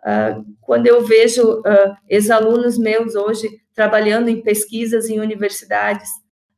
Uh, quando eu vejo uh, ex-alunos meus hoje trabalhando em pesquisas em universidades,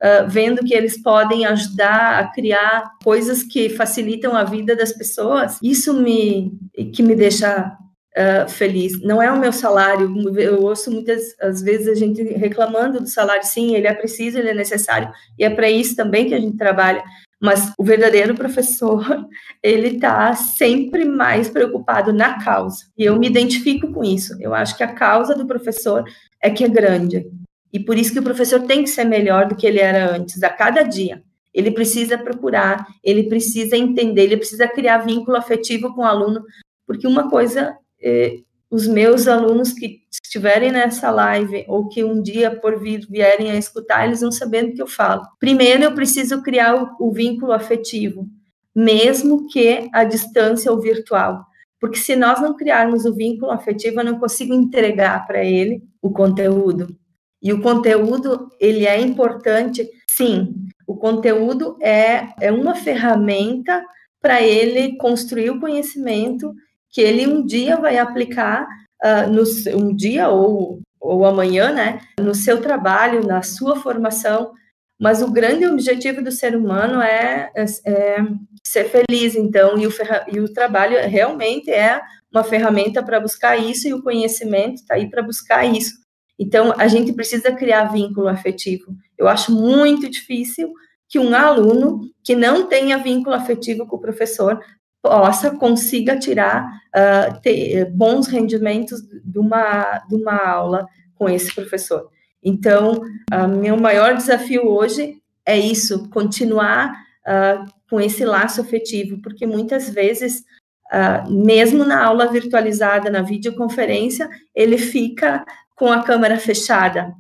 uh, vendo que eles podem ajudar a criar coisas que facilitam a vida das pessoas, isso me que me deixa uh, feliz. Não é o meu salário. Eu ouço muitas às vezes a gente reclamando do salário. Sim, ele é preciso, ele é necessário e é para isso também que a gente trabalha. Mas o verdadeiro professor, ele está sempre mais preocupado na causa. E eu me identifico com isso. Eu acho que a causa do professor é que é grande. E por isso que o professor tem que ser melhor do que ele era antes, a cada dia. Ele precisa procurar, ele precisa entender, ele precisa criar vínculo afetivo com o aluno, porque uma coisa, eh, os meus alunos que estiverem nessa live ou que um dia por vir vierem a escutar, eles vão sabendo o que eu falo. Primeiro, eu preciso criar o, o vínculo afetivo, mesmo que a distância ou virtual. Porque se nós não criarmos o vínculo afetivo, eu não consigo entregar para ele o conteúdo. E o conteúdo, ele é importante, sim. O conteúdo é, é uma ferramenta para ele construir o conhecimento que ele um dia vai aplicar, uh, no, um dia ou, ou amanhã, né, no seu trabalho, na sua formação, mas o grande objetivo do ser humano é, é, é ser feliz, então, e o, e o trabalho realmente é uma ferramenta para buscar isso e o conhecimento está aí para buscar isso. Então, a gente precisa criar vínculo afetivo. Eu acho muito difícil que um aluno que não tenha vínculo afetivo com o professor possa, consiga tirar uh, ter bons rendimentos de uma, de uma aula com esse professor. Então, uh, meu maior desafio hoje é isso, continuar uh, com esse laço afetivo, porque muitas vezes, uh, mesmo na aula virtualizada, na videoconferência, ele fica com a câmera fechada.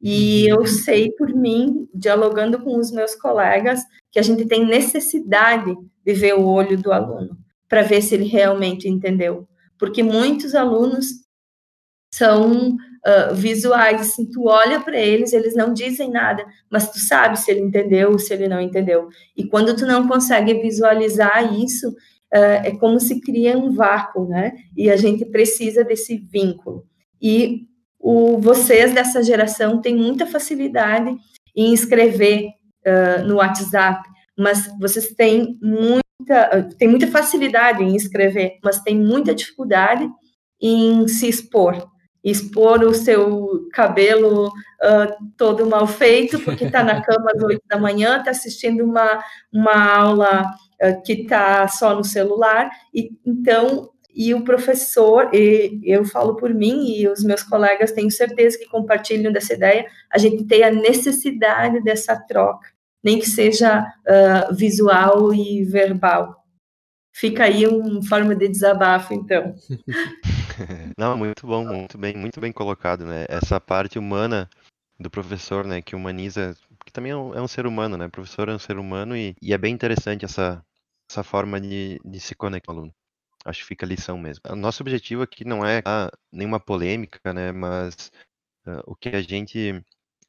E eu sei por mim, dialogando com os meus colegas, que a gente tem necessidade de ver o olho do aluno, para ver se ele realmente entendeu. Porque muitos alunos são uh, visuais, assim, tu olha para eles, eles não dizem nada, mas tu sabe se ele entendeu ou se ele não entendeu. E quando tu não consegue visualizar isso, uh, é como se cria um vácuo, né? E a gente precisa desse vínculo. E o, vocês dessa geração têm muita facilidade em escrever uh, no WhatsApp, mas vocês têm muita, têm muita facilidade em escrever, mas têm muita dificuldade em se expor. Expor o seu cabelo uh, todo mal feito, porque está na cama às oito da manhã, está assistindo uma, uma aula uh, que está só no celular, e então, e o professor, e eu falo por mim, e os meus colegas tenho certeza que compartilham dessa ideia, a gente tem a necessidade dessa troca, nem que seja uh, visual e verbal. Fica aí uma forma de desabafo, então. Não, muito bom, muito bem, muito bem colocado, né? Essa parte humana do professor, né, que humaniza, que também é um, é um ser humano, né? O professor é um ser humano e, e é bem interessante essa, essa forma de, de se conectar com o aluno. Acho que fica a lição mesmo. O nosso objetivo aqui não é ah, nenhuma polêmica, né? Mas uh, o que a gente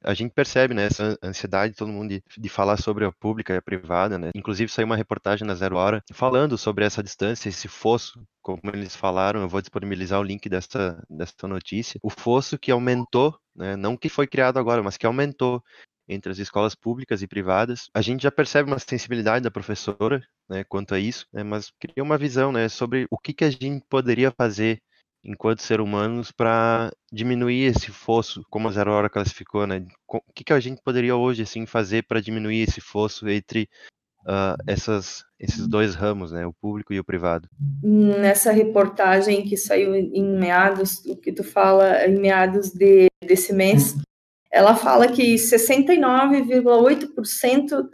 a gente percebe né, essa ansiedade de todo mundo de, de, falar sobre a pública e a privada, né? Inclusive saiu uma reportagem na Zero Hora falando sobre essa distância, esse fosso, como eles falaram, eu vou disponibilizar o link dessa, dessa notícia. O fosso que aumentou, né, não que foi criado agora, mas que aumentou entre as escolas públicas e privadas. A gente já percebe uma sensibilidade da professora né, quanto a isso, né, mas queria uma visão né, sobre o que, que a gente poderia fazer enquanto ser humanos para diminuir esse fosso, como a Zero Hora classificou, né? O que, que a gente poderia hoje assim fazer para diminuir esse fosso entre uh, essas, esses dois ramos, né? O público e o privado? Nessa reportagem que saiu em meados, o que tu fala em meados de, desse mês, ela fala que 69,8% uh,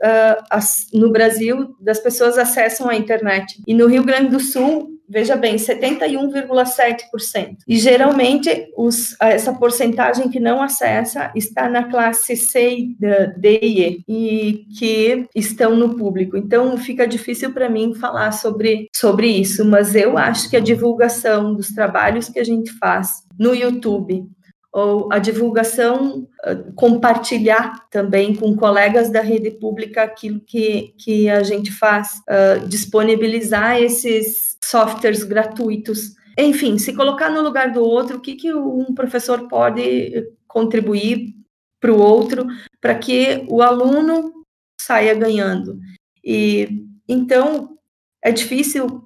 no Brasil das pessoas acessam a internet. E no Rio Grande do Sul, veja bem, 71,7%. E geralmente os, essa porcentagem que não acessa está na classe C, D e E, e que estão no público. Então fica difícil para mim falar sobre, sobre isso, mas eu acho que a divulgação dos trabalhos que a gente faz no YouTube, ou a divulgação, compartilhar também com colegas da rede pública aquilo que, que a gente faz, uh, disponibilizar esses softwares gratuitos. Enfim, se colocar no lugar do outro, o que, que um professor pode contribuir para o outro, para que o aluno saia ganhando. E então é difícil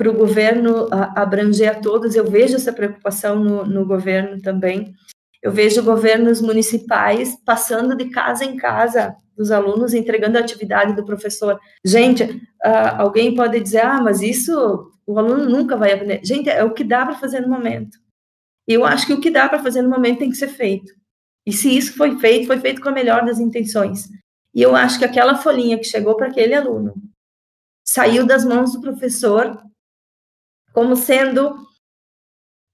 para o governo abranger a todos. Eu vejo essa preocupação no, no governo também. Eu vejo governos municipais passando de casa em casa dos alunos, entregando a atividade do professor. Gente, uh, alguém pode dizer, ah, mas isso o aluno nunca vai aprender. Gente, é o que dá para fazer no momento. Eu acho que o que dá para fazer no momento tem que ser feito. E se isso foi feito, foi feito com a melhor das intenções. E eu acho que aquela folhinha que chegou para aquele aluno saiu das mãos do professor como sendo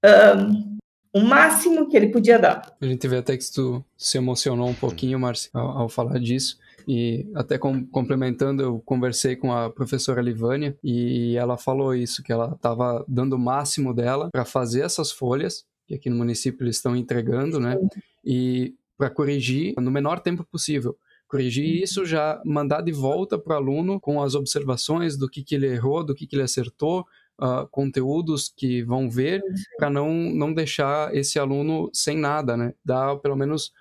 um, o máximo que ele podia dar. A gente vê até que tu se emocionou um pouquinho, Marcia, ao, ao falar disso. E até com, complementando, eu conversei com a professora Livânia e ela falou isso, que ela estava dando o máximo dela para fazer essas folhas, que aqui no município eles estão entregando, né? E para corrigir no menor tempo possível corrigir isso, já mandar de volta para o aluno com as observações do que, que ele errou, do que, que ele acertou, uh, conteúdos que vão ver para não, não deixar esse aluno sem nada, né? Dar pelo menos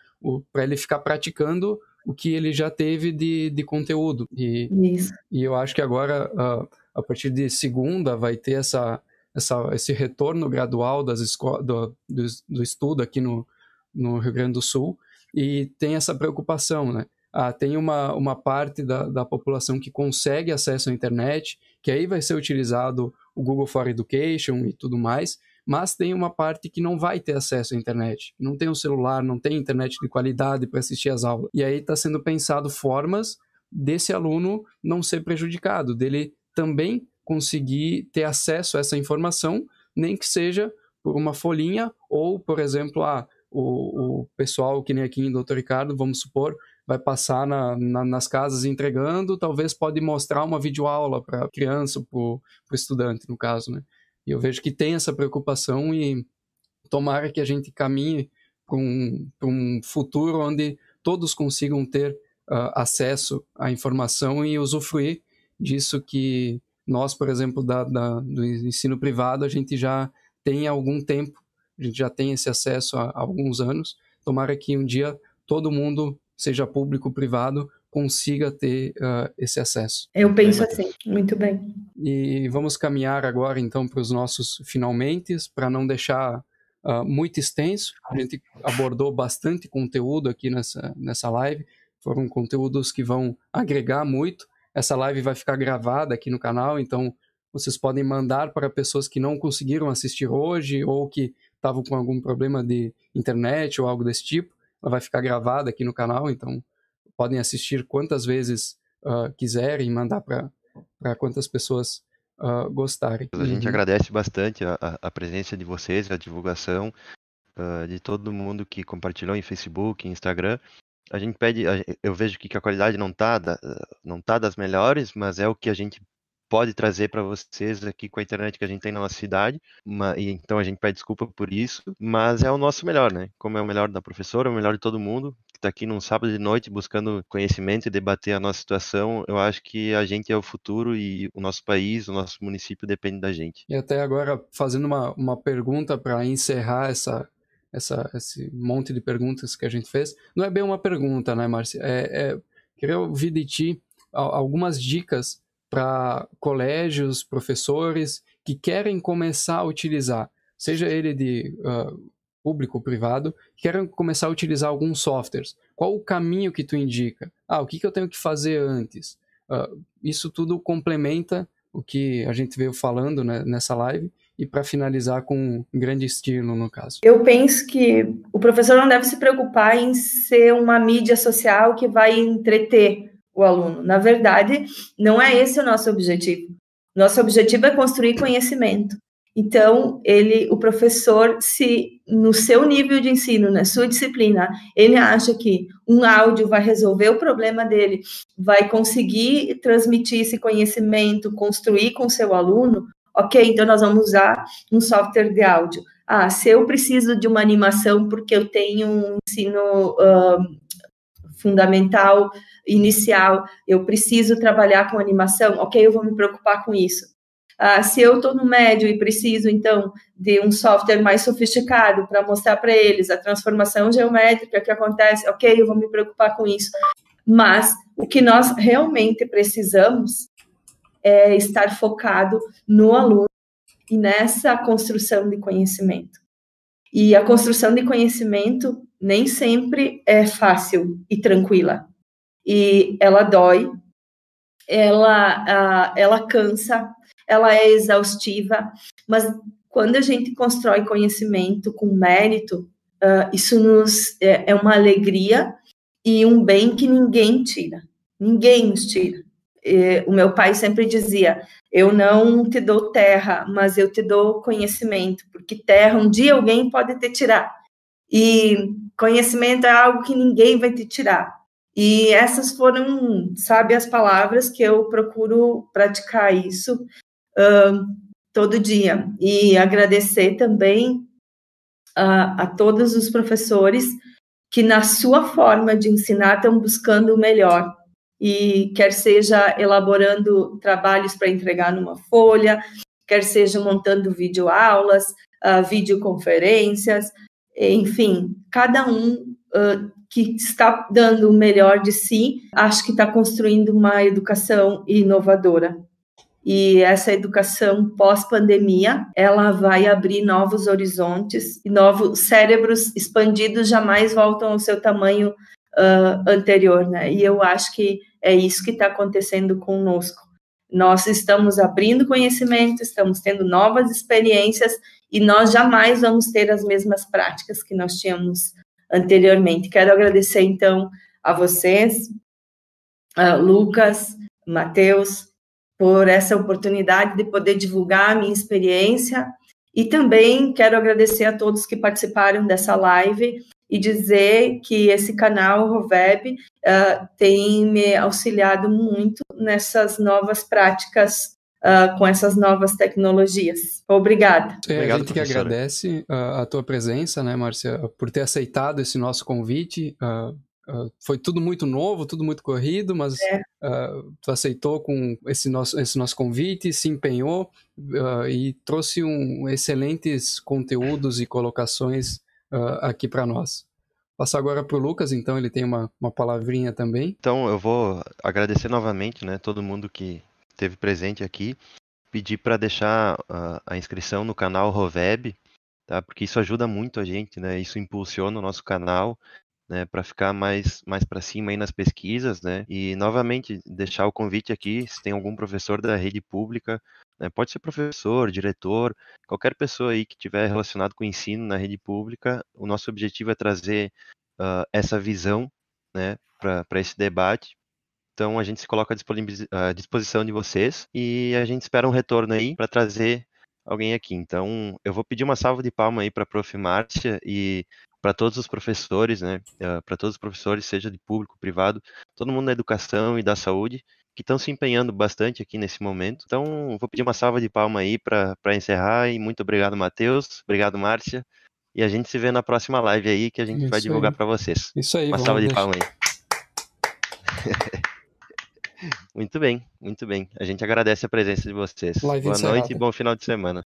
para ele ficar praticando o que ele já teve de, de conteúdo. E, Isso. e eu acho que agora, uh, a partir de segunda, vai ter essa, essa, esse retorno gradual das do, do, do estudo aqui no, no Rio Grande do Sul, e tem essa preocupação, né? Ah, tem uma, uma parte da, da população que consegue acesso à internet, que aí vai ser utilizado o Google for Education e tudo mais, mas tem uma parte que não vai ter acesso à internet, não tem um celular, não tem internet de qualidade para assistir às aulas. E aí está sendo pensado formas desse aluno não ser prejudicado, dele também conseguir ter acesso a essa informação, nem que seja por uma folhinha ou, por exemplo, ah, o, o pessoal que nem aqui em Doutor Ricardo, vamos supor, vai passar na, na, nas casas entregando, talvez pode mostrar uma videoaula para criança, para o estudante, no caso, né? E eu vejo que tem essa preocupação e tomara que a gente caminhe para um, um futuro onde todos consigam ter uh, acesso à informação e usufruir disso que nós, por exemplo, da, da, do ensino privado, a gente já tem há algum tempo, a gente já tem esse acesso há, há alguns anos. Tomara que um dia todo mundo, seja público ou privado, consiga ter uh, esse acesso. Eu penso assim, muito bem. E vamos caminhar agora então para os nossos finalmente, para não deixar uh, muito extenso. A gente abordou bastante conteúdo aqui nessa, nessa live, foram conteúdos que vão agregar muito. Essa live vai ficar gravada aqui no canal, então vocês podem mandar para pessoas que não conseguiram assistir hoje ou que estavam com algum problema de internet ou algo desse tipo. Ela vai ficar gravada aqui no canal, então podem assistir quantas vezes uh, quiserem, mandar para quantas pessoas uh, gostarem. A gente uhum. agradece bastante a, a, presença de vocês, a divulgação uh, de todo mundo que compartilhou em Facebook, Instagram. A gente pede, eu vejo que a qualidade não está não tá das melhores, mas é o que a gente pode trazer para vocês aqui com a internet que a gente tem na nossa cidade. Uma, e então a gente pede desculpa por isso, mas é o nosso melhor, né? Como é o melhor da professora, é o melhor de todo mundo que está aqui num sábado de noite buscando conhecimento e debater a nossa situação. Eu acho que a gente é o futuro e o nosso país, o nosso município depende da gente. E até agora fazendo uma, uma pergunta para encerrar essa essa, esse monte de perguntas que a gente fez. Não é bem uma pergunta, né, Márcia? É, é, queria ouvir de ti algumas dicas para colégios, professores que querem começar a utilizar, seja ele de uh, público ou privado, que querem começar a utilizar alguns softwares. Qual o caminho que tu indica? Ah, o que, que eu tenho que fazer antes? Uh, isso tudo complementa o que a gente veio falando né, nessa live e para finalizar com um grande estilo, no caso. Eu penso que o professor não deve se preocupar em ser uma mídia social que vai entreter o aluno. Na verdade, não é esse o nosso objetivo. Nosso objetivo é construir conhecimento. Então, ele, o professor, se no seu nível de ensino, na sua disciplina, ele acha que um áudio vai resolver o problema dele, vai conseguir transmitir esse conhecimento, construir com seu aluno, ok, então nós vamos usar um software de áudio. Ah, se eu preciso de uma animação porque eu tenho um ensino uh, fundamental inicial, eu preciso trabalhar com animação, ok, eu vou me preocupar com isso. Ah, se eu estou no médio e preciso, então, de um software mais sofisticado para mostrar para eles a transformação geométrica que acontece, ok, eu vou me preocupar com isso. Mas o que nós realmente precisamos é estar focado no aluno e nessa construção de conhecimento. E a construção de conhecimento nem sempre é fácil e tranquila e ela dói, ela, ela cansa, ela é exaustiva, mas quando a gente constrói conhecimento com mérito, uh, isso nos é, é, uma alegria e um bem que ninguém tira, ninguém nos tira. O meu pai sempre dizia: Eu não te dou terra, mas eu te dou conhecimento, porque terra um dia alguém pode te tirar. E conhecimento é algo que ninguém vai te tirar. E essas foram, sabe, as palavras que eu procuro praticar isso uh, todo dia. E agradecer também a todos os professores que, na sua forma de ensinar, estão buscando o melhor. E quer seja elaborando trabalhos para entregar numa folha, quer seja montando videoaulas, uh, videoconferências, enfim, cada um uh, que está dando o melhor de si, acho que está construindo uma educação inovadora. E essa educação pós-pandemia, ela vai abrir novos horizontes e novos cérebros expandidos jamais voltam ao seu tamanho uh, anterior, né? E eu acho que é isso que está acontecendo conosco. Nós estamos abrindo conhecimento, estamos tendo novas experiências e nós jamais vamos ter as mesmas práticas que nós tínhamos anteriormente. Quero agradecer então a vocês, Lucas, Matheus, por essa oportunidade de poder divulgar a minha experiência e também quero agradecer a todos que participaram dessa live e dizer que esse canal Roveb uh, tem me auxiliado muito nessas novas práticas uh, com essas novas tecnologias. Obrigada. É, Obrigado, a gente que agradece uh, a tua presença, né, Márcia, por ter aceitado esse nosso convite. Uh, foi tudo muito novo, tudo muito corrido, mas é. uh, tu aceitou com esse nosso, esse nosso convite, se empenhou uh, e trouxe um, excelentes conteúdos e colocações aqui para nós. Passar agora para o Lucas, então ele tem uma, uma palavrinha também. Então eu vou agradecer novamente, né, todo mundo que esteve presente aqui, pedir para deixar a inscrição no canal Roveb, tá? Porque isso ajuda muito a gente, né? Isso impulsiona o nosso canal né, para ficar mais, mais para cima aí nas pesquisas, né? E novamente deixar o convite aqui, se tem algum professor da rede pública, né, pode ser professor, diretor, qualquer pessoa aí que tiver relacionado com o ensino na rede pública, o nosso objetivo é trazer uh, essa visão, né, para esse debate. Então a gente se coloca à disposição de vocês e a gente espera um retorno aí para trazer alguém aqui. Então, eu vou pedir uma salva de palma aí para a Prof. Márcia e para todos os professores, né, eh, para todos os professores, seja de público, privado, todo mundo da educação e da saúde, que estão se empenhando bastante aqui nesse momento. Então, vou pedir uma salva de palma aí para encerrar e muito obrigado, Matheus, obrigado, Márcia, e a gente se vê na próxima live aí que a gente Isso vai divulgar para vocês. Isso aí, uma salva de palma aí. muito bem, muito bem. A gente agradece a presença de vocês. Live Boa encerrada. noite e bom final de semana.